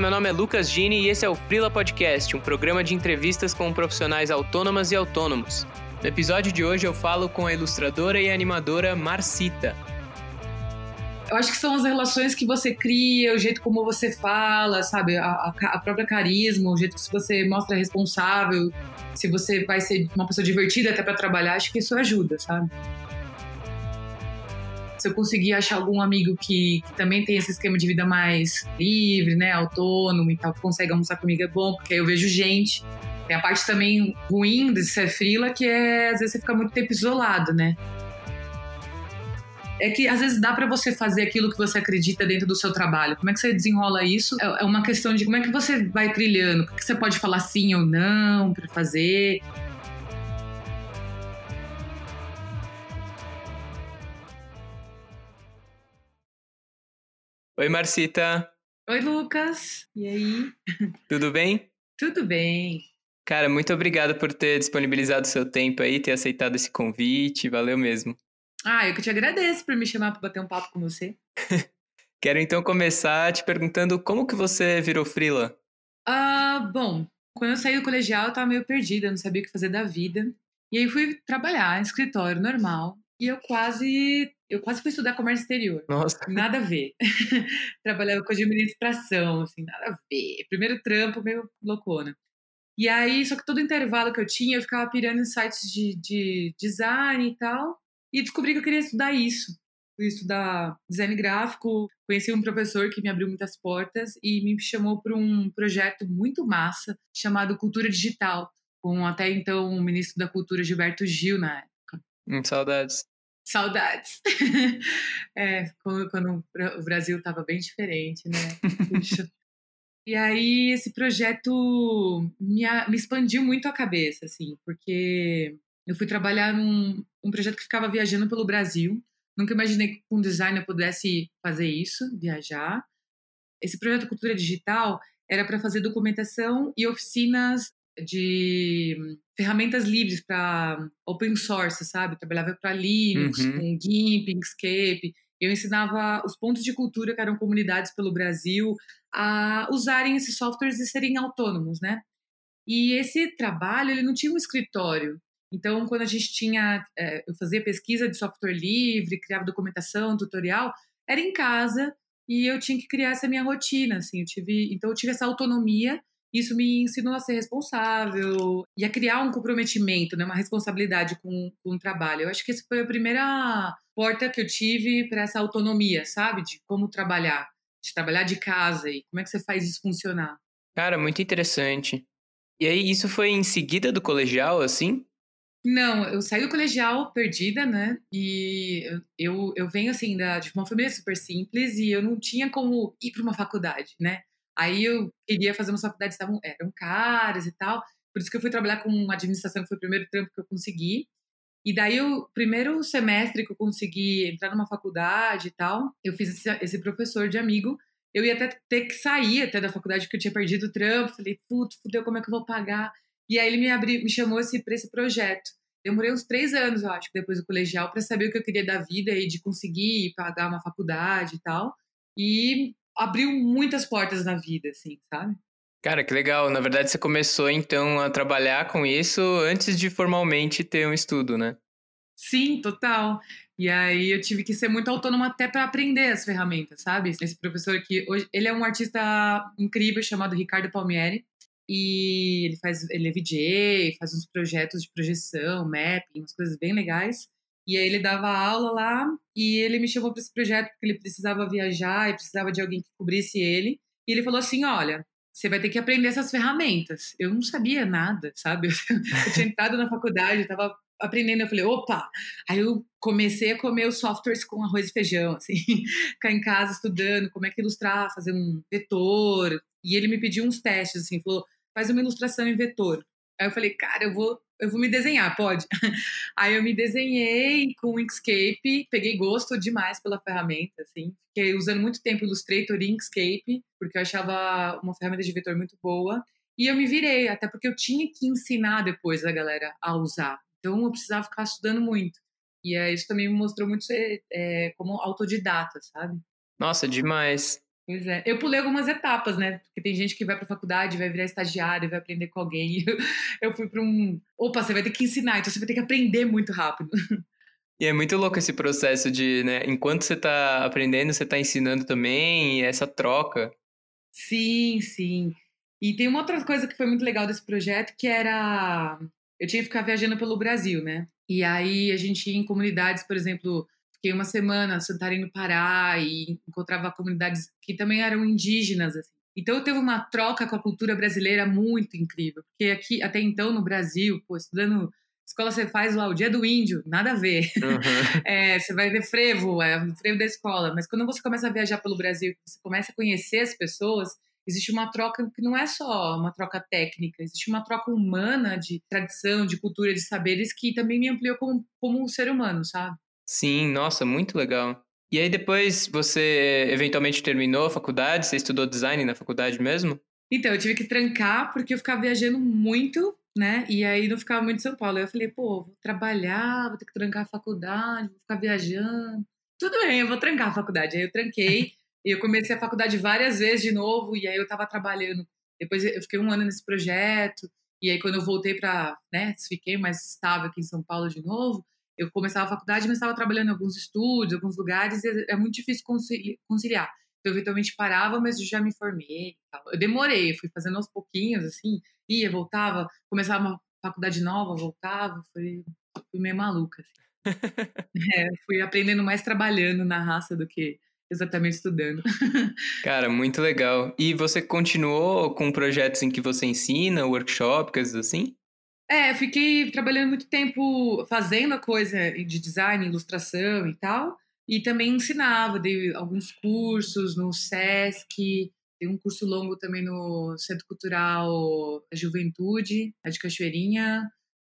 Meu nome é Lucas Gini e esse é o Frila Podcast, um programa de entrevistas com profissionais autônomas e autônomos. No episódio de hoje eu falo com a ilustradora e animadora Marcita. Eu acho que são as relações que você cria, o jeito como você fala, sabe? A, a própria carisma, o jeito que você mostra responsável, se você vai ser uma pessoa divertida até para trabalhar, acho que isso ajuda, sabe? Se eu conseguir achar algum amigo que, que, também tem esse esquema de vida mais livre, né, autônomo e tal, que consegue almoçar comigo é bom, porque aí eu vejo gente. Tem a parte também ruim de ser frila, que é às vezes você fica muito tempo isolado, né? É que às vezes dá para você fazer aquilo que você acredita dentro do seu trabalho. Como é que você desenrola isso? É, é uma questão de como é que você vai trilhando, o que você pode falar sim ou não para fazer. Oi, Marcita. Oi, Lucas. E aí? Tudo bem? Tudo bem. Cara, muito obrigado por ter disponibilizado seu tempo aí, ter aceitado esse convite. Valeu mesmo. Ah, eu que te agradeço por me chamar para bater um papo com você. Quero então começar te perguntando como que você virou frila? Ah, bom, quando eu saí do colegial eu estava meio perdida, não sabia o que fazer da vida. E aí fui trabalhar em escritório normal. E eu quase eu quase fui estudar comércio exterior. Nossa. Nada a ver. Trabalhava com administração, assim, nada a ver. Primeiro trampo, meio loucona. E aí, só que todo intervalo que eu tinha, eu ficava pirando em sites de, de design e tal. E descobri que eu queria estudar isso. Fui estudar design gráfico, conheci um professor que me abriu muitas portas e me chamou para um projeto muito massa chamado Cultura Digital, com até então o ministro da Cultura Gilberto Gil na época. Hum, saudades. Saudades. é, quando, quando, o Brasil estava bem diferente, né? e aí esse projeto me, me expandiu muito a cabeça, assim, porque eu fui trabalhar num um projeto que ficava viajando pelo Brasil. Nunca imaginei que com design eu pudesse fazer isso, viajar. Esse projeto Cultura Digital era para fazer documentação e oficinas de ferramentas livres para open source, sabe? Trabalhava para Linux, uhum. com GIMP, Inkscape. Eu ensinava os pontos de cultura, que eram comunidades pelo Brasil, a usarem esses softwares e serem autônomos, né? E esse trabalho, ele não tinha um escritório. Então, quando a gente tinha, é, eu fazia pesquisa de software livre, criava documentação, tutorial, era em casa e eu tinha que criar essa minha rotina, assim, eu tive, então eu tive essa autonomia isso me ensinou a ser responsável e a criar um comprometimento, né, uma responsabilidade com, com o trabalho. Eu acho que essa foi a primeira porta que eu tive para essa autonomia, sabe? De como trabalhar, de trabalhar de casa e como é que você faz isso funcionar. Cara, muito interessante. E aí, isso foi em seguida do colegial, assim? Não, eu saí do colegial perdida, né? E eu, eu venho, assim, da, de uma família super simples e eu não tinha como ir para uma faculdade, né? Aí eu queria fazer uma faculdade, estavam, eram caras e tal. Por isso que eu fui trabalhar com administração, que foi o primeiro trampo que eu consegui. E daí, o primeiro semestre que eu consegui entrar numa faculdade e tal, eu fiz esse, esse professor de amigo. Eu ia até ter que sair até da faculdade, porque eu tinha perdido o trampo. Falei, putz, fudeu, como é que eu vou pagar? E aí ele me, abri, me chamou esse, para esse projeto. Demorei uns três anos, eu acho, depois do colegial, para saber o que eu queria da vida e de conseguir pagar uma faculdade e tal. E abriu muitas portas na vida, assim, sabe? Cara, que legal. Na verdade, você começou então a trabalhar com isso antes de formalmente ter um estudo, né? Sim, total. E aí eu tive que ser muito autônoma até para aprender as ferramentas, sabe? Esse professor aqui, hoje, ele é um artista incrível chamado Ricardo Palmieri. E ele faz, ele é VJ, faz uns projetos de projeção, mapping, umas coisas bem legais. E aí ele dava aula lá e ele me chamou para esse projeto porque ele precisava viajar e precisava de alguém que cobrisse ele. E ele falou assim: olha, você vai ter que aprender essas ferramentas. Eu não sabia nada, sabe? Eu tinha entrado na faculdade, estava aprendendo. Eu falei, opa! Aí eu comecei a comer os softwares com arroz e feijão, assim, ficar em casa estudando como é que ilustrar, fazer um vetor. E ele me pediu uns testes, assim, falou, faz uma ilustração em vetor. Aí eu falei, cara, eu vou eu vou me desenhar, pode? Aí eu me desenhei com o Inkscape, peguei gosto demais pela ferramenta, assim. Fiquei usando muito tempo Illustrator e Inkscape, porque eu achava uma ferramenta de vetor muito boa. E eu me virei, até porque eu tinha que ensinar depois a galera a usar. Então eu precisava ficar estudando muito. E é, isso também me mostrou muito ser é, como autodidata, sabe? Nossa, demais. Pois é. Eu pulei algumas etapas, né? Porque tem gente que vai para a faculdade, vai virar estagiário, vai aprender com alguém. Eu, fui para um. Opa, você vai ter que ensinar, então você vai ter que aprender muito rápido. E é muito louco esse processo de, né? Enquanto você está aprendendo, você está ensinando também, e essa troca. Sim, sim. E tem uma outra coisa que foi muito legal desse projeto, que era. Eu tinha que ficar viajando pelo Brasil, né? E aí a gente ia em comunidades, por exemplo, Fiquei uma semana no Santarém Pará e encontrava comunidades que também eram indígenas. Assim. Então teve uma troca com a cultura brasileira muito incrível, porque aqui até então no Brasil, pô, estudando escola você faz lá o dia do índio, nada a ver. Uhum. É, você vai ver frevo, é o frevo da escola. Mas quando você começa a viajar pelo Brasil, você começa a conhecer as pessoas, existe uma troca que não é só uma troca técnica, existe uma troca humana de tradição, de cultura, de saberes que também me ampliou como, como um ser humano, sabe? Sim, nossa, muito legal. E aí depois você eventualmente terminou a faculdade? Você estudou design na faculdade mesmo? Então, eu tive que trancar porque eu ficava viajando muito, né? E aí não ficava muito em São Paulo. Aí eu falei, pô, vou trabalhar, vou ter que trancar a faculdade, vou ficar viajando. Tudo bem, eu vou trancar a faculdade. Aí eu tranquei e eu comecei a faculdade várias vezes de novo e aí eu tava trabalhando. Depois eu fiquei um ano nesse projeto e aí quando eu voltei para, né, fiquei mais estável aqui em São Paulo de novo, eu começava a faculdade, mas estava trabalhando em alguns estúdios, alguns lugares, e é muito difícil conciliar. Então, eventualmente parava, mas já me formei. Eu demorei, fui fazendo aos pouquinhos, assim, ia, voltava, começava uma faculdade nova, voltava, foi, fui meio maluca. Assim. é, fui aprendendo mais trabalhando na raça do que exatamente estudando. Cara, muito legal. E você continuou com projetos em que você ensina, workshop, coisas assim? É, fiquei trabalhando muito tempo fazendo a coisa de design, ilustração e tal, e também ensinava, dei alguns cursos no SESC, dei um curso longo também no Centro Cultural da Juventude, de Cachoeirinha.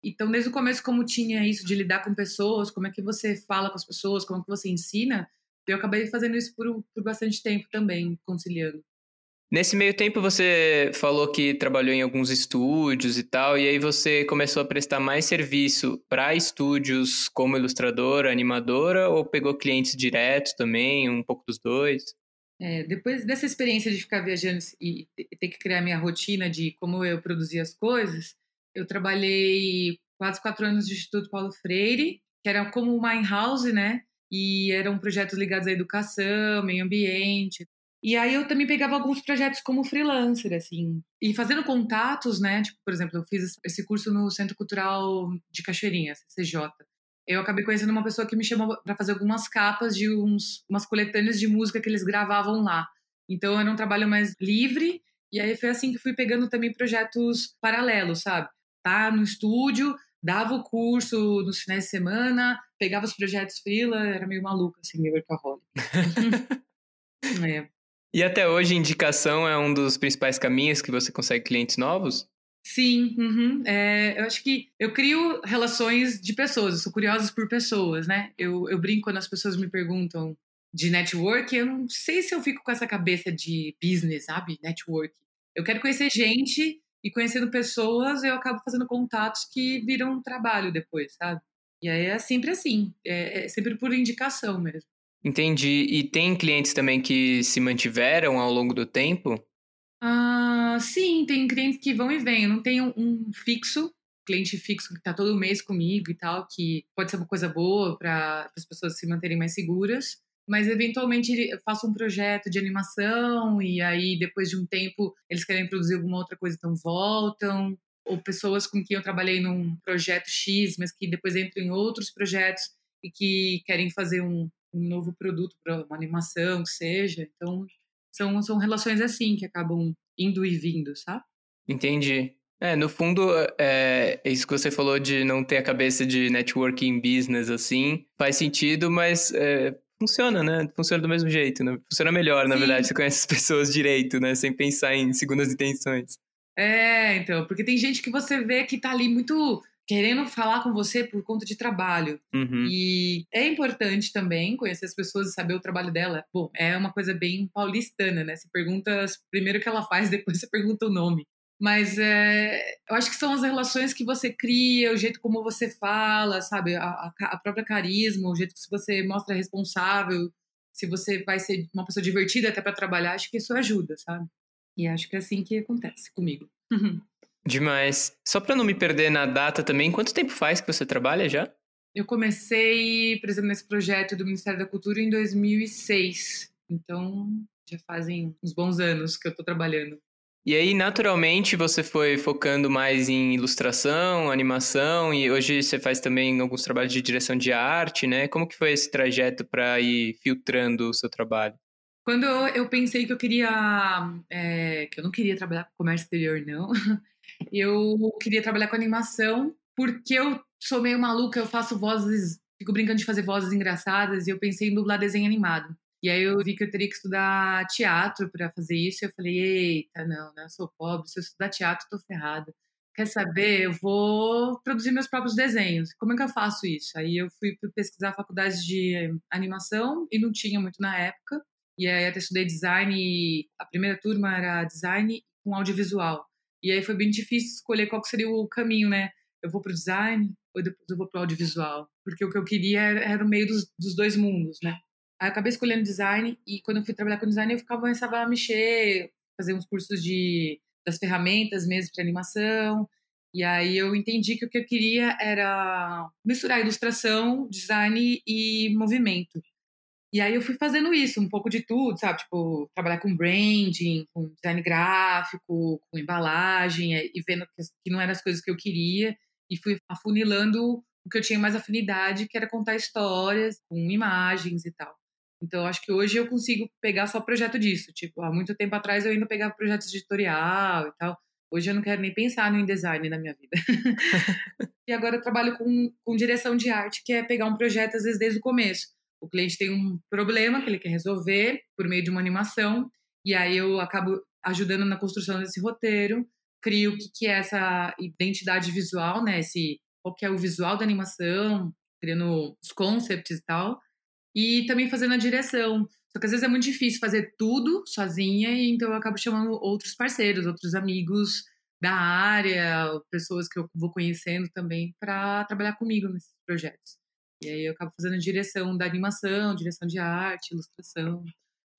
Então, desde o começo, como tinha isso de lidar com pessoas, como é que você fala com as pessoas, como é que você ensina, eu acabei fazendo isso por, por bastante tempo também, conciliando. Nesse meio tempo você falou que trabalhou em alguns estúdios e tal, e aí você começou a prestar mais serviço para estúdios como ilustradora, animadora, ou pegou clientes diretos também, um pouco dos dois? É, depois dessa experiência de ficar viajando e ter que criar minha rotina de como eu produzia as coisas, eu trabalhei quase quatro anos no Instituto Paulo Freire, que era como uma in-house, né? E eram projetos ligados à educação, meio ambiente, e aí eu também pegava alguns projetos como freelancer, assim, e fazendo contatos, né? Tipo, por exemplo, eu fiz esse curso no Centro Cultural de Cachoeirinha, CCJ. Eu acabei conhecendo uma pessoa que me chamou para fazer algumas capas de uns, umas coletâneas de música que eles gravavam lá. Então era um trabalho mais livre, e aí foi assim que fui pegando também projetos paralelos, sabe? Tá no estúdio, dava o curso nos finais de semana, pegava os projetos freela, era meio maluco, assim, meio workaholic. é. E até hoje, indicação é um dos principais caminhos que você consegue clientes novos? Sim, uhum. é, eu acho que eu crio relações de pessoas, eu sou curiosa por pessoas, né? Eu, eu brinco quando as pessoas me perguntam de network, eu não sei se eu fico com essa cabeça de business, sabe? Network. Eu quero conhecer gente e conhecendo pessoas, eu acabo fazendo contatos que viram trabalho depois, sabe? E aí é sempre assim, é, é sempre por indicação mesmo. Entendi. E tem clientes também que se mantiveram ao longo do tempo? Ah, sim, tem clientes que vão e vêm. Eu não tenho um fixo, cliente fixo que está todo mês comigo e tal, que pode ser uma coisa boa para as pessoas se manterem mais seguras. Mas eventualmente eu faço um projeto de animação e aí depois de um tempo eles querem produzir alguma outra coisa, então voltam. Ou pessoas com quem eu trabalhei num projeto X, mas que depois entram em outros projetos e que querem fazer um, um novo produto para uma animação, que seja. Então, são, são relações assim que acabam indo e vindo, sabe? Entendi. É, no fundo, é, é, isso que você falou de não ter a cabeça de networking business assim, faz sentido, mas é, funciona, né? Funciona do mesmo jeito, né? Funciona melhor, Sim. na verdade, você conhece as pessoas direito, né? Sem pensar em segundas intenções. É, então, porque tem gente que você vê que tá ali muito querendo falar com você por conta de trabalho. Uhum. E é importante também conhecer as pessoas e saber o trabalho dela. Bom, é uma coisa bem paulistana, né? Você pergunta primeiro o que ela faz, depois você pergunta o nome. Mas é, eu acho que são as relações que você cria, o jeito como você fala, sabe? A, a, própria carisma, o jeito que você mostra responsável. se você vai ser uma pessoa divertida até para trabalhar, acho que isso ajuda, sabe? E acho que é assim que acontece comigo. Demais. Só para não me perder na data também, quanto tempo faz que você trabalha já? Eu comecei, por exemplo, nesse projeto do Ministério da Cultura em 2006. Então, já fazem uns bons anos que eu estou trabalhando. E aí, naturalmente, você foi focando mais em ilustração, animação, e hoje você faz também alguns trabalhos de direção de arte, né? Como que foi esse trajeto para ir filtrando o seu trabalho? Quando eu pensei que eu queria, é, que eu não queria trabalhar com comércio exterior, não, eu queria trabalhar com animação, porque eu sou meio maluca, eu faço vozes, fico brincando de fazer vozes engraçadas, e eu pensei em dublar desenho animado. E aí eu vi que eu teria que estudar teatro para fazer isso. E eu falei, eita, não, né? Eu sou pobre, se eu estudar teatro, tô ferrada. Quer saber? Eu vou produzir meus próprios desenhos. Como é que eu faço isso? Aí eu fui pesquisar faculdades de animação e não tinha muito na época. E aí até estudei design a primeira turma era design com audiovisual. E aí foi bem difícil escolher qual seria o caminho, né? Eu vou para o design ou depois eu vou para o audiovisual? Porque o que eu queria era, era o meio dos, dos dois mundos, né? Aí eu acabei escolhendo design e quando eu fui trabalhar com design eu ficava começava a mexer, fazer uns cursos de das ferramentas mesmo para animação. E aí eu entendi que o que eu queria era misturar ilustração, design e movimento. E aí eu fui fazendo isso, um pouco de tudo, sabe? Tipo, trabalhar com branding, com design gráfico, com embalagem, e vendo que não eram as coisas que eu queria, e fui afunilando o que eu tinha mais afinidade, que era contar histórias com imagens e tal. Então, acho que hoje eu consigo pegar só projeto disso. Tipo, há muito tempo atrás eu ainda pegava projetos editorial e tal. Hoje eu não quero nem pensar no InDesign na minha vida. e agora eu trabalho com, com direção de arte, que é pegar um projeto, às vezes, desde o começo. O cliente tem um problema que ele quer resolver por meio de uma animação, e aí eu acabo ajudando na construção desse roteiro, crio o que, que é essa identidade visual, né? Esse, qual que é o visual da animação, criando os concepts e tal e também fazendo a direção. Só que às vezes é muito difícil fazer tudo sozinha, e então eu acabo chamando outros parceiros, outros amigos da área, pessoas que eu vou conhecendo também para trabalhar comigo nesses projetos. E aí eu acabo fazendo direção da animação, direção de arte, ilustração,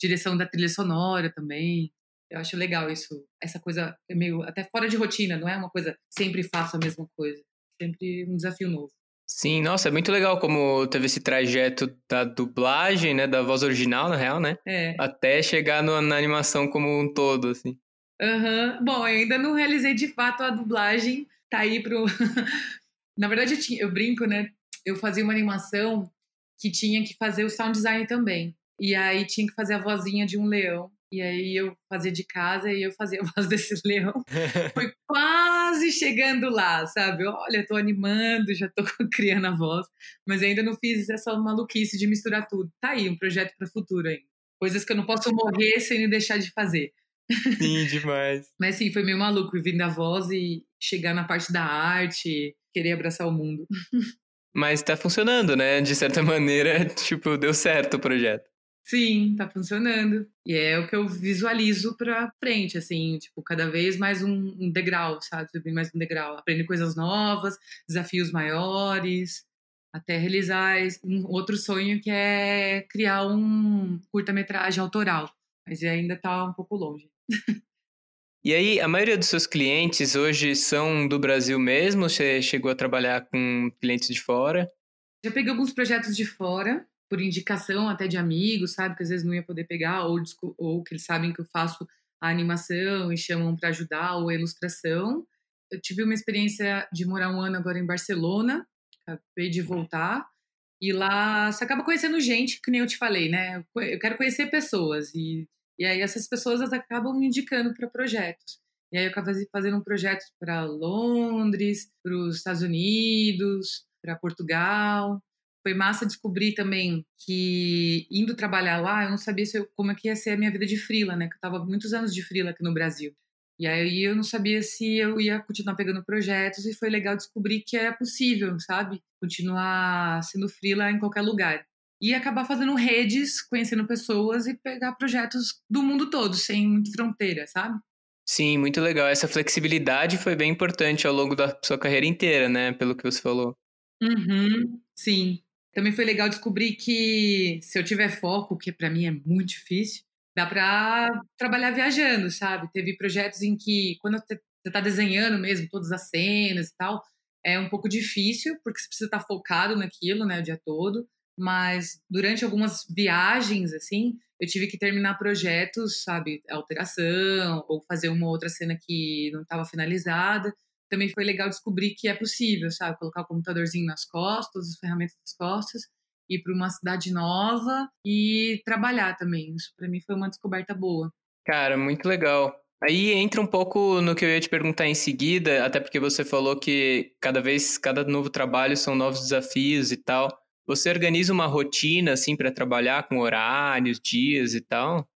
direção da trilha sonora também. Eu acho legal isso, essa coisa é meio até fora de rotina, não é uma coisa sempre faço a mesma coisa, sempre um desafio novo. Sim, nossa, é muito legal como teve esse trajeto da dublagem, né, da voz original, na real, né? É. Até chegar no, na animação como um todo, assim. Uhum. Bom, eu ainda não realizei de fato a dublagem, tá aí pro... na verdade, eu, tinha, eu brinco, né? Eu fazia uma animação que tinha que fazer o sound design também. E aí tinha que fazer a vozinha de um leão. E aí eu fazia de casa e eu fazia a voz desse leão. Foi quase chegando lá, sabe? Olha, tô animando, já tô criando a voz, mas ainda não fiz essa maluquice de misturar tudo. Tá aí, um projeto para o futuro ainda. Coisas que eu não posso morrer sem deixar de fazer. Sim, demais. mas sim, foi meio maluco vir da voz e chegar na parte da arte, querer abraçar o mundo. Mas tá funcionando, né? De certa maneira, tipo, deu certo o projeto. Sim, tá funcionando. E é o que eu visualizo pra frente, assim, tipo, cada vez mais um, degrau, sabe? Subir mais um degrau. Aprender coisas novas, desafios maiores, até realizar um outro sonho que é criar um curta-metragem autoral. Mas ainda tá um pouco longe. E aí, a maioria dos seus clientes hoje são do Brasil mesmo? Você chegou a trabalhar com clientes de fora? Já peguei alguns projetos de fora, por indicação até de amigos, sabe? Que às vezes não ia poder pegar, ou, ou que eles sabem que eu faço a animação e chamam para ajudar, ou a ilustração. Eu tive uma experiência de morar um ano agora em Barcelona, acabei de voltar, e lá você acaba conhecendo gente, que nem eu te falei, né? Eu quero conhecer pessoas, e, e aí essas pessoas acabam me indicando para projetos. E aí eu acabei fazendo um projeto para Londres, para os Estados Unidos, para Portugal foi massa descobrir também que indo trabalhar lá, eu não sabia eu, como é que ia ser a minha vida de frila, né? Que eu tava muitos anos de frila aqui no Brasil. E aí eu não sabia se eu ia continuar pegando projetos e foi legal descobrir que é possível, sabe? Continuar sendo frila em qualquer lugar. E acabar fazendo redes, conhecendo pessoas e pegar projetos do mundo todo, sem muita fronteira, sabe? Sim, muito legal. Essa flexibilidade foi bem importante ao longo da sua carreira inteira, né? Pelo que você falou. Uhum, sim, Também foi legal descobrir que se eu tiver foco, que para mim é muito difícil, dá para trabalhar viajando, sabe? Teve projetos em que, quando você está desenhando mesmo todas as cenas e tal, é um pouco difícil, porque você precisa estar tá focado naquilo, né, o dia todo. Mas durante algumas viagens, assim, eu tive que terminar projetos, sabe, alteração, ou fazer uma outra cena que não estava finalizada. Também foi legal descobrir que é possível, sabe, colocar o computadorzinho nas costas, as ferramentas nas costas, ir para uma cidade nova e trabalhar também. Isso para mim foi uma descoberta boa. Cara, muito legal. Aí entra um pouco no que eu ia te perguntar em seguida, até porque você falou que cada vez, cada novo trabalho são novos desafios e tal. Você organiza uma rotina assim para trabalhar com horários, dias e tal?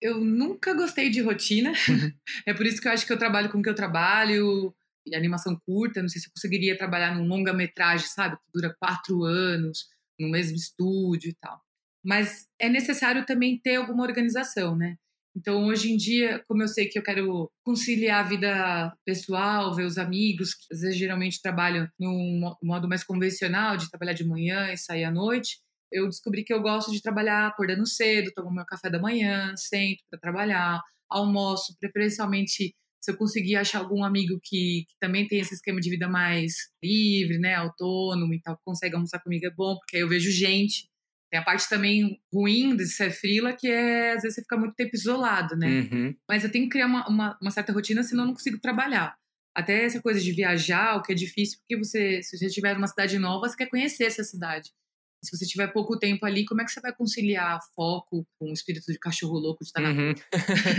Eu nunca gostei de rotina. Uhum. é por isso que eu acho que eu trabalho com o que eu trabalho, e animação curta. Não sei se eu conseguiria trabalhar num longa-metragem, sabe, que dura quatro anos no mesmo estúdio e tal. Mas é necessário também ter alguma organização, né? Então, hoje em dia, como eu sei que eu quero conciliar a vida pessoal, ver os amigos, que às vezes geralmente trabalham num modo mais convencional, de trabalhar de manhã e sair à noite, eu descobri que eu gosto de trabalhar acordando cedo, tomo meu café da manhã, sento para trabalhar, almoço, preferencialmente se eu conseguir achar algum amigo que, que, também tem esse esquema de vida mais livre, né, autônomo e tal, consegue almoçar comigo é bom, porque aí eu vejo gente. Tem a parte também ruim de ser frila, que é às vezes você fica muito tempo isolado, né? Uhum. Mas eu tenho que criar uma, uma, uma, certa rotina, senão eu não consigo trabalhar. Até essa coisa de viajar, o que é difícil, porque você, se você estiver numa cidade nova, você quer conhecer essa cidade. Se você tiver pouco tempo ali, como é que você vai conciliar foco com o espírito de cachorro louco de estar uhum.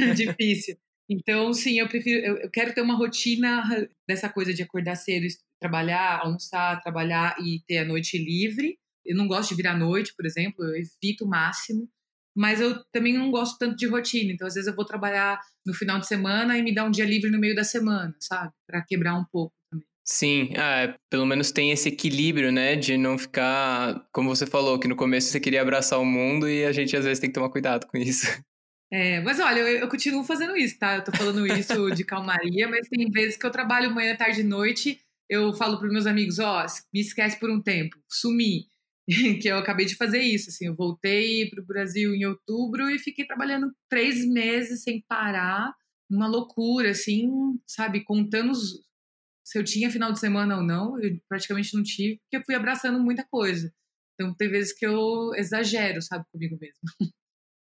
na Difícil. Então, sim, eu prefiro, eu, eu, quero ter uma rotina dessa coisa de acordar cedo, trabalhar, almoçar, trabalhar e ter a noite livre. Eu não gosto de virar noite, por exemplo, eu evito o máximo. Mas eu também não gosto tanto de rotina, então às vezes eu vou trabalhar no final de semana e me dar um dia livre no meio da semana, sabe? Para quebrar um pouco também. Sim, ah, pelo menos tem esse equilíbrio, né? De não ficar, como você falou, que no começo você queria abraçar o mundo e a gente às vezes tem que tomar cuidado com isso. É, mas olha, eu, eu, continuo fazendo isso, tá? Eu tô falando isso de calmaria, mas tem vezes que eu trabalho manhã, tarde e noite. Eu falo para meus amigos, ó, oh, me esquece por um tempo, sumi. que eu acabei de fazer isso, assim, eu voltei para o Brasil em outubro e fiquei trabalhando três meses sem parar, uma loucura, assim, sabe, contando os, se eu tinha final de semana ou não, eu praticamente não tive, porque eu fui abraçando muita coisa. Então tem vezes que eu exagero, sabe, comigo mesmo.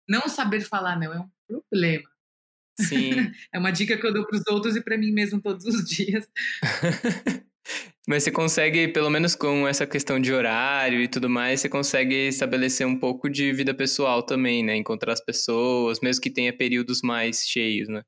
Não saber falar não é um problema. Sim. é uma dica que eu dou para os outros e para mim mesmo todos os dias. Mas você consegue, pelo menos com essa questão de horário e tudo mais, você consegue estabelecer um pouco de vida pessoal também, né? Encontrar as pessoas, mesmo que tenha períodos mais cheios, né?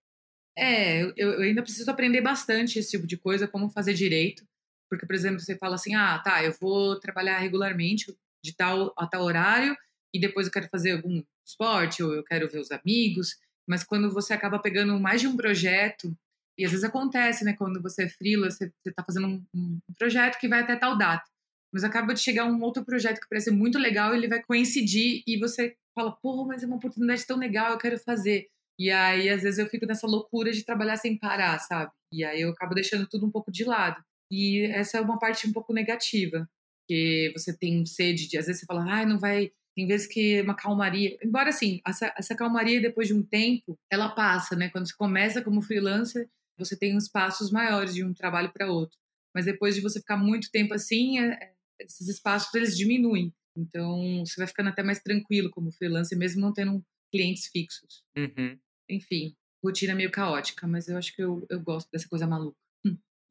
É, eu, eu ainda preciso aprender bastante esse tipo de coisa, como fazer direito. Porque, por exemplo, você fala assim, ah, tá, eu vou trabalhar regularmente de tal a tal horário e depois eu quero fazer algum esporte ou eu quero ver os amigos, mas quando você acaba pegando mais de um projeto, e às vezes acontece, né, quando você é freela, você está fazendo um, um, projeto que vai até tal data, mas acaba de chegar um outro projeto que parece muito legal, ele vai coincidir e você fala, pô, mas é uma oportunidade tão legal, eu quero fazer. E aí, às vezes, eu fico nessa loucura de trabalhar sem parar, sabe? E aí eu acabo deixando tudo um pouco de lado. E essa é uma parte um pouco negativa, que você tem sede de, às vezes você fala, ah, não vai tem vezes que uma calmaria, embora assim, essa, essa calmaria depois de um tempo, ela passa, né? Quando você começa como freelancer, você tem uns passos maiores de um trabalho para outro. Mas depois de você ficar muito tempo assim, é, é, esses espaços eles diminuem. Então, você vai ficando até mais tranquilo como freelancer, mesmo não tendo clientes fixos. Uhum. Enfim, rotina meio caótica, mas eu acho que eu, eu gosto dessa coisa maluca.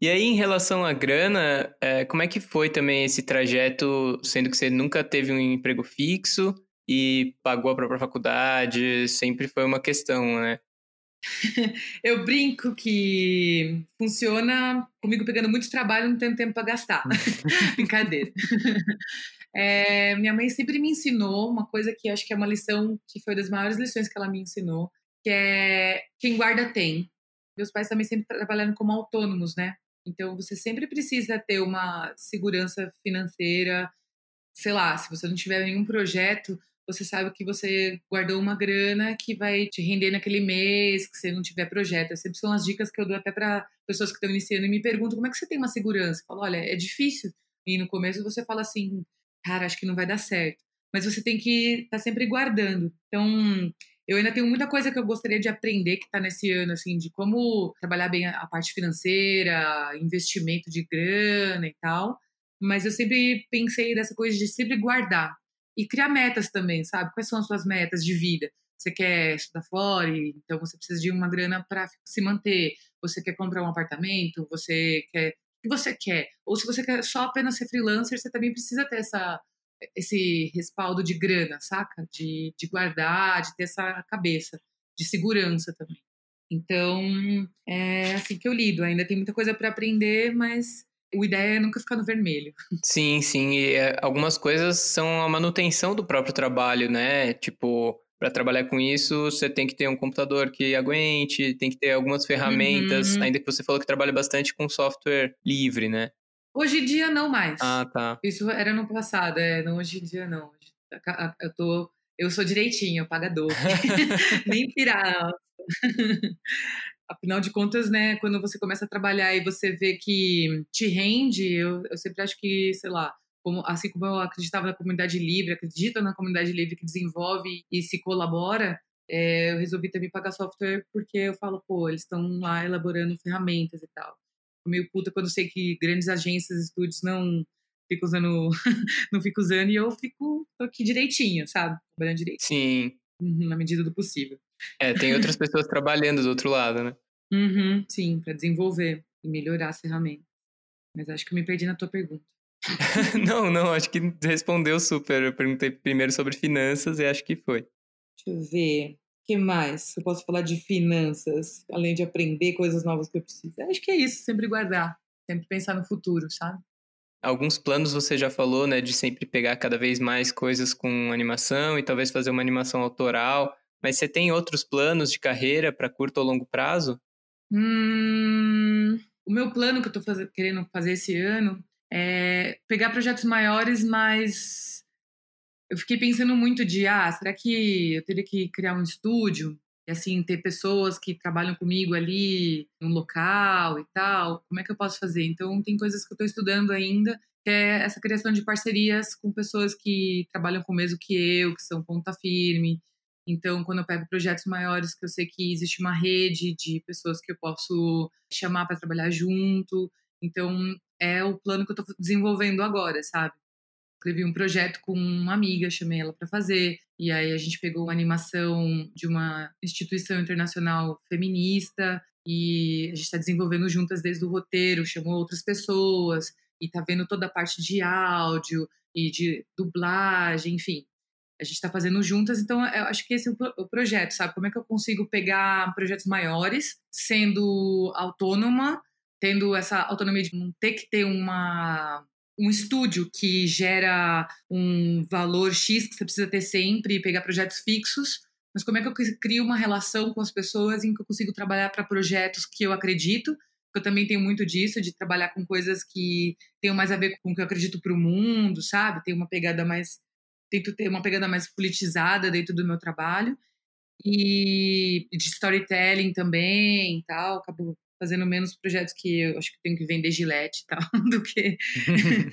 E aí, em relação à grana, é, como é que foi também esse trajeto, sendo que você nunca teve um emprego fixo e pagou a própria faculdade, sempre foi uma questão, né? Eu brinco que funciona comigo pegando muito trabalho não tendo tempo para gastar. Brincadeira. É, minha mãe sempre me ensinou uma coisa que acho que é uma lição que foi das maiores lições que ela me ensinou, que é quem guarda tem. Meus pais também sempre trabalharam como autônomos, né? Então, você sempre precisa ter uma segurança financeira. Sei lá, se você não tiver nenhum projeto, você sabe que você guardou uma grana que vai te render naquele mês, que você não tiver projeto. Essas são as dicas que eu dou até para pessoas que estão iniciando e me perguntam como é que você tem uma segurança. Eu falo, olha, é difícil. E no começo você fala assim, cara, acho que não vai dar certo. Mas você tem que estar tá sempre guardando. Então, eu ainda tenho muita coisa que eu gostaria de aprender que está nesse ano, assim, de como trabalhar bem a parte financeira, investimento de grana e tal. Mas eu sempre pensei dessa coisa de sempre guardar e criar metas também, sabe? Quais são as suas metas de vida? Você quer estudar fora, então você precisa de uma grana para se manter. Você quer comprar um apartamento? Você quer o que você quer? Ou se você quer só apenas ser freelancer, você também precisa ter essa esse respaldo de grana, saca? De, de guardar, de ter essa cabeça, de segurança também. Então, é assim que eu lido. Ainda tem muita coisa para aprender, mas o ideia é nunca ficar no vermelho. Sim, sim. E é, algumas coisas são a manutenção do próprio trabalho, né? Tipo, para trabalhar com isso, você tem que ter um computador que aguente, tem que ter algumas ferramentas, uhum. ainda que você falou que trabalha bastante com software livre, né? Hoje em dia não mais. Ah, tá. Isso era no passado, é, não hoje em dia não. Eu tô, eu sou direitinho, pagador. Nem pirar. Afinal de contas, né, quando você começa a trabalhar e você vê que te rende, eu, eu sempre acho que, sei lá, como, assim como eu acreditava na comunidade livre, acredito na comunidade livre que desenvolve e se colabora, é, eu resolvi também pagar software porque eu falo, pô, eles estão lá elaborando ferramentas e tal meio puta quando sei que grandes agências, estúdios não ficam usando, não fico usando e eu fico aqui direitinho, sabe? Trabalhando direito. Sim. Uhum, na medida do possível. É, tem outras pessoas trabalhando do outro lado, né? Uhum, sim, para desenvolver e melhorar as ferramentas. Mas acho que eu me perdi na tua pergunta. não, não, acho que respondeu super. Eu perguntei primeiro sobre finanças e acho que foi. Deixa eu ver que mais eu posso falar de finanças, além de aprender coisas novas que eu preciso? Acho que é isso, sempre guardar, sempre pensar no futuro, sabe? Alguns planos você já falou, né, de sempre pegar cada vez mais coisas com animação e talvez fazer uma animação autoral. Mas você tem outros planos de carreira para curto ou longo prazo? Hum, o meu plano que eu estou querendo fazer esse ano é pegar projetos maiores, mas eu fiquei pensando muito de, ah, será que eu teria que criar um estúdio? E assim, ter pessoas que trabalham comigo ali no local e tal, como é que eu posso fazer? Então, tem coisas que eu estou estudando ainda, que é essa criação de parcerias com pessoas que trabalham com o mesmo que eu, que são ponta firme. Então, quando eu pego projetos maiores, que eu sei que existe uma rede de pessoas que eu posso chamar para trabalhar junto. Então, é o plano que eu estou desenvolvendo agora, sabe? escrevi um projeto com uma amiga, chamei ela para fazer, e aí a gente pegou uma animação de uma instituição internacional feminista e a gente está desenvolvendo juntas desde o roteiro, chamou outras pessoas e está vendo toda a parte de áudio e de dublagem, enfim. A gente está fazendo juntas, então eu acho que esse é o projeto, sabe? Como é que eu consigo pegar projetos maiores, sendo autônoma, tendo essa autonomia de não ter que ter uma um estúdio que gera um valor X que você precisa ter sempre pegar projetos fixos, mas como é que eu crio uma relação com as pessoas em que eu consigo trabalhar para projetos que eu acredito? Eu também tenho muito disso, de trabalhar com coisas que tenham mais a ver com o que eu acredito para o mundo, sabe? Tem uma pegada mais. Tento ter uma pegada mais politizada dentro do meu trabalho. E de storytelling também e tal. Acabo fazendo menos projetos que eu acho que tenho que vender gilete e tal, do que.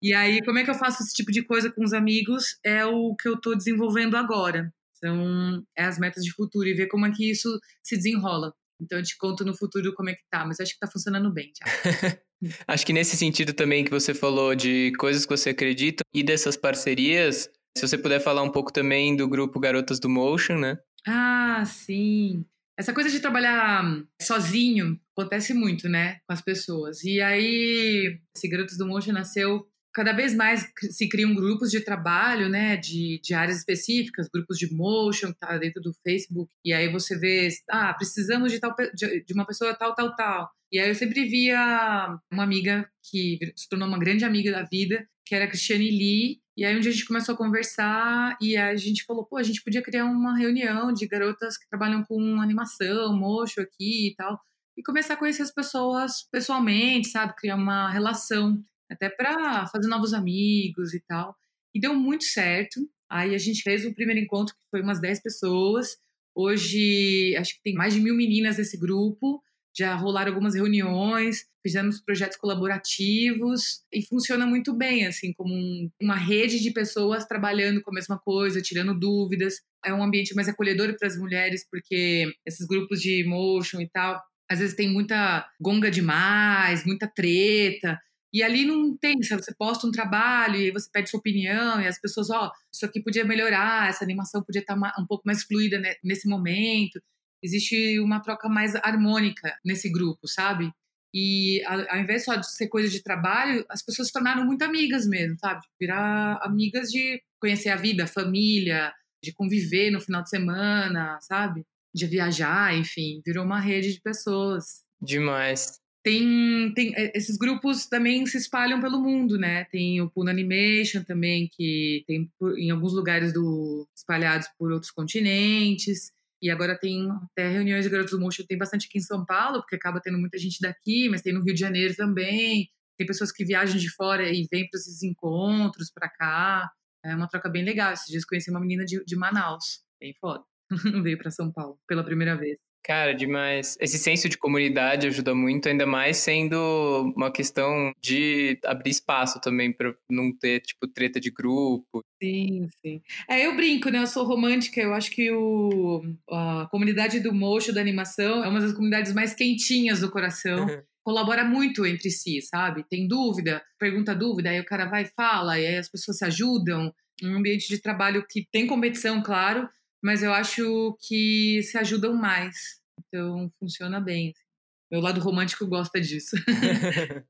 e aí, como é que eu faço esse tipo de coisa com os amigos? É o que eu estou desenvolvendo agora. Então, é as metas de futuro e ver como é que isso se desenrola. Então, eu te conto no futuro como é que tá, mas acho que tá funcionando bem já. acho que nesse sentido também que você falou de coisas que você acredita e dessas parcerias, se você puder falar um pouco também do grupo Garotas do Motion, né? Ah, sim. Essa coisa de trabalhar sozinho acontece muito, né, com as pessoas. E aí, esse Garotos do Motion nasceu cada vez mais se criam grupos de trabalho, né, de, de áreas específicas, grupos de motion, que tá dentro do Facebook, e aí você vê, ah, precisamos de tal de, de uma pessoa tal, tal, tal. E aí eu sempre via uma amiga que se tornou uma grande amiga da vida, que era a Cristiane Lee, e aí um dia a gente começou a conversar e a gente falou, pô, a gente podia criar uma reunião de garotas que trabalham com animação, mocho aqui e tal, e começar a conhecer as pessoas pessoalmente, sabe? Criar uma relação, até para fazer novos amigos e tal. E deu muito certo. Aí a gente fez o primeiro encontro, que foi umas 10 pessoas. Hoje, acho que tem mais de mil meninas nesse grupo já rolaram algumas reuniões, fizemos projetos colaborativos e funciona muito bem, assim, como um, uma rede de pessoas trabalhando com a mesma coisa, tirando dúvidas. É um ambiente mais acolhedor para as mulheres, porque esses grupos de motion e tal, às vezes tem muita gonga demais, muita treta. E ali não tem, sabe? Você posta um trabalho e você pede sua opinião e as pessoas, ó, oh, isso aqui podia melhorar, essa animação podia estar tá um pouco mais fluida nesse momento. Existe uma troca mais harmônica nesse grupo, sabe? E ao invés só de ser coisa de trabalho, as pessoas se tornaram muito amigas mesmo, sabe? Virar amigas de conhecer a vida, a família, de conviver no final de semana, sabe? De viajar, enfim, virou uma rede de pessoas. Demais. Tem, tem é, esses grupos também se espalham pelo mundo, né? Tem o Puna Animation também, que tem em alguns lugares do espalhados por outros continentes. E agora tem até reuniões de garotos do motion, tem bastante aqui em São Paulo, porque acaba tendo muita gente daqui, mas tem no Rio de Janeiro também. Tem pessoas que viajam de fora e vêm para esses encontros para cá. É uma troca bem legal. Esses dias conheci uma menina de, de Manaus, bem foda. Veio para São Paulo pela primeira vez. Cara, demais. Esse senso de comunidade ajuda muito, ainda mais sendo uma questão de abrir espaço também para não ter, tipo, treta de grupo. Sim, sim. É, eu brinco, né? Eu sou romântica, eu acho que o, a comunidade do motion, da animação, é uma das comunidades mais quentinhas do coração. colabora muito entre si, sabe? Tem dúvida, pergunta dúvida, aí o cara vai e fala, e aí as pessoas se ajudam. Um ambiente de trabalho que tem competição, claro, mas eu acho que se ajudam mais. Então funciona bem. Assim. Meu lado romântico gosta disso.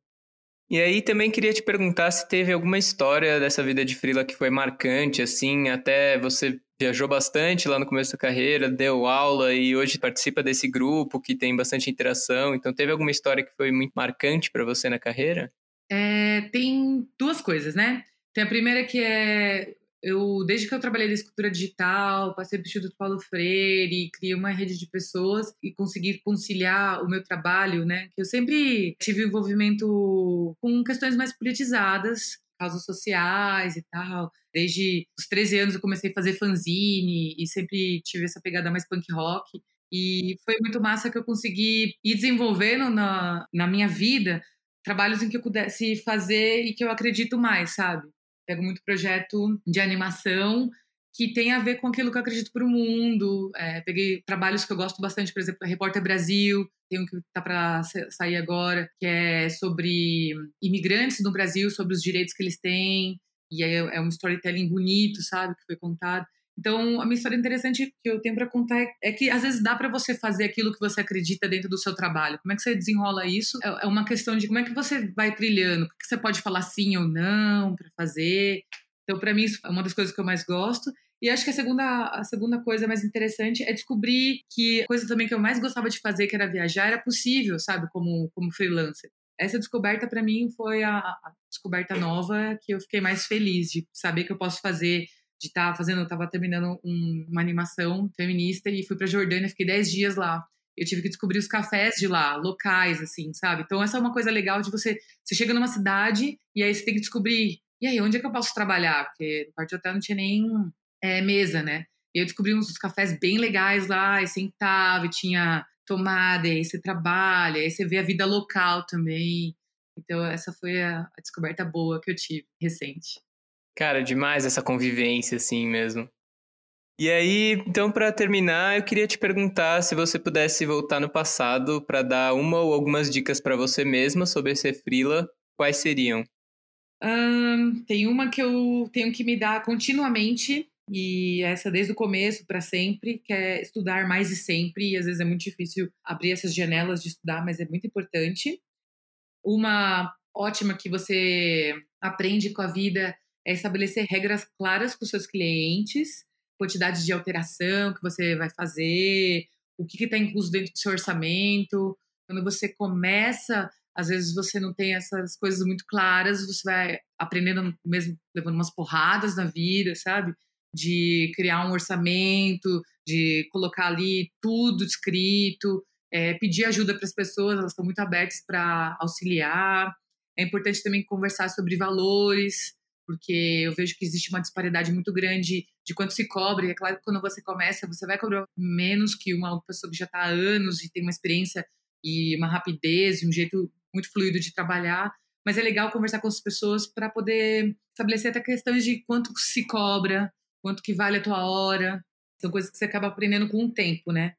e aí também queria te perguntar se teve alguma história dessa vida de frila que foi marcante, assim, até você viajou bastante lá no começo da carreira, deu aula e hoje participa desse grupo que tem bastante interação. Então teve alguma história que foi muito marcante para você na carreira? É, tem duas coisas, né? Tem a primeira que é eu, desde que eu trabalhei na escultura digital, passei pelo Instituto Paulo Freire, criei uma rede de pessoas e consegui conciliar o meu trabalho, né? Que eu sempre tive envolvimento com questões mais politizadas, causas sociais e tal. Desde os 13 anos eu comecei a fazer fanzine e sempre tive essa pegada mais punk rock. E foi muito massa que eu consegui ir desenvolvendo na, na minha vida trabalhos em que eu pudesse fazer e que eu acredito mais, sabe? Pego muito projeto de animação que tem a ver com aquilo que eu acredito para o mundo. É, peguei trabalhos que eu gosto bastante, por exemplo, a Repórter Brasil, tem um que está para sair agora, que é sobre imigrantes no Brasil, sobre os direitos que eles têm. E aí é um storytelling bonito, sabe, que foi contado. Então, a minha história interessante que eu tenho para contar é, é, que às vezes dá para você fazer aquilo que você acredita dentro do seu trabalho. Como é que você desenrola isso? É, é uma questão de como é que você vai trilhando, o que você pode falar sim ou não para fazer. Então, para mim, isso é uma das coisas que eu mais gosto. E acho que a segunda, a segunda coisa mais interessante é descobrir que a coisa também que eu mais gostava de fazer, que era viajar, era possível, sabe, como, como freelancer. Essa descoberta para mim foi a, a descoberta nova que eu fiquei mais feliz de saber que eu posso fazer de estar tá fazendo, eu estava terminando um, uma animação feminista e fui para Jordânia, fiquei 10 dias lá. Eu tive que descobrir os cafés de lá, locais, assim, sabe? Então, essa é uma coisa legal de você. Você chega numa cidade e aí você tem que descobrir. E aí, onde é que eu posso trabalhar? Porque no quarto hotel não tinha nem é, mesa, né? E eu descobri uns cafés bem legais lá, e sentava, e tinha tomada, e aí você trabalha, e aí você vê a vida local também. Então, essa foi a descoberta boa que eu tive, recente. Cara, demais essa convivência, assim mesmo. E aí, então, para terminar, eu queria te perguntar se você pudesse voltar no passado para dar uma ou algumas dicas para você mesma sobre ser frila, quais seriam? Tem uma que eu tenho que me dar continuamente, e essa desde o começo para sempre, que é estudar mais e sempre, e às vezes é muito difícil abrir essas janelas de estudar, mas é muito importante. Uma ótima que você aprende com a vida é estabelecer regras claras com seus clientes, quantidade de alteração que você vai fazer, o que está incluso dentro do seu orçamento. Quando você começa, às vezes você não tem essas coisas muito claras, você vai aprendendo mesmo, levando umas porradas na vida, sabe? De criar um orçamento, de colocar ali tudo escrito, é, pedir ajuda para as pessoas, elas estão muito abertas para auxiliar. É importante também conversar sobre valores, porque eu vejo que existe uma disparidade muito grande de quanto se cobra. E é claro que quando você começa, você vai cobrar menos que uma pessoa que já está há anos e tem uma experiência e uma rapidez, um jeito muito fluido de trabalhar. Mas é legal conversar com as pessoas para poder estabelecer até questões de quanto se cobra, quanto que vale a tua hora. São coisas que você acaba aprendendo com o tempo, né?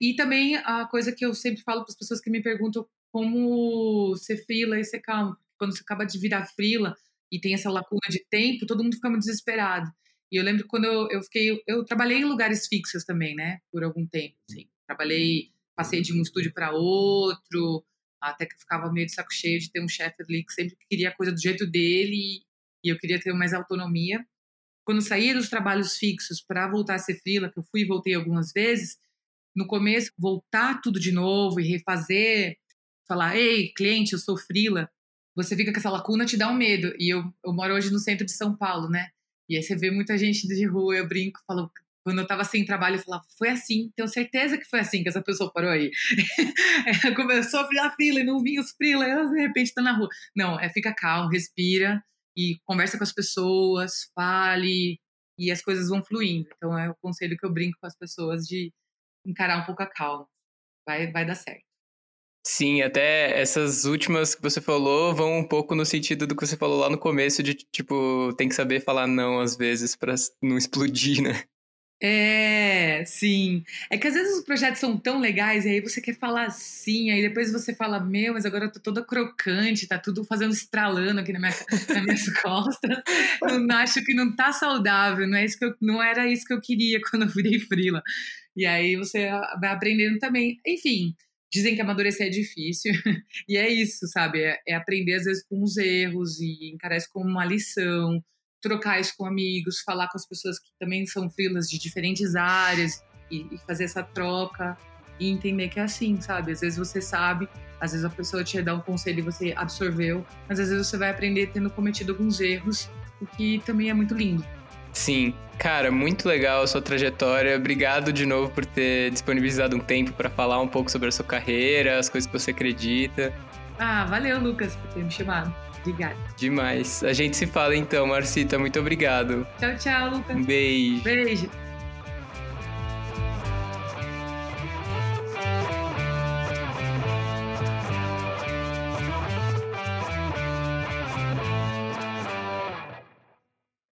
E também a coisa que eu sempre falo para as pessoas que me perguntam como ser frila e ser calmo. Quando você acaba de virar frila e tem essa lacuna de tempo, todo mundo fica muito desesperado. E eu lembro quando eu, eu fiquei, eu trabalhei em lugares fixos também, né, por algum tempo, assim. Trabalhei, passei de um estúdio para outro, até que eu ficava meio de saco cheio de ter um chefe ali que sempre queria a coisa do jeito dele e eu queria ter mais autonomia. Quando saí dos trabalhos fixos para voltar a ser frila, que eu fui e voltei algumas vezes, no começo voltar tudo de novo e refazer, falar, ei, cliente, eu sou frila, você fica com essa lacuna, te dá um medo. E eu, eu moro hoje no centro de São Paulo, né? E aí você vê muita gente de rua, eu brinco, falo, quando eu tava sem trabalho, eu falava, foi assim, tenho certeza que foi assim que essa pessoa parou aí. Começou a filar fila e não vinha os frila, de repente tá na rua. Não, é fica calmo, respira e conversa com as pessoas, fale, e as coisas vão fluindo. Então é o conselho que eu brinco com as pessoas de encarar um pouco a calma. Vai, vai dar certo. Sim, até essas últimas que você falou vão um pouco no sentido do que você falou lá no começo, de tipo, tem que saber falar não às vezes para não explodir, né? É, sim. É que às vezes os projetos são tão legais e aí você quer falar sim, aí depois você fala, meu, mas agora eu tô toda crocante, tá tudo fazendo estralando aqui na minha, nas minhas costas. Eu acho que não tá saudável, não, é isso que eu, não era isso que eu queria quando eu virei frila. E aí você vai aprendendo também. Enfim, Dizem que amadurecer é difícil, e é isso, sabe? É, é, aprender às vezes com os erros e encarar isso como uma lição, trocar isso com amigos, falar com as pessoas que também são filas de diferentes áreas e, e, fazer essa troca e entender que é assim, sabe? Às vezes você sabe, às vezes a pessoa te dá um conselho e você absorveu, mas às vezes você vai aprender tendo cometido alguns erros, o que também é muito lindo. Sim, cara, muito legal a sua trajetória. Obrigado de novo por ter disponibilizado um tempo para falar um pouco sobre a sua carreira, as coisas que você acredita. Ah, valeu, Lucas, por ter me chamado. Obrigada. Demais. A gente se fala então, Marcita. Muito obrigado. Tchau, tchau, Lucas. Um beijo. Beijo.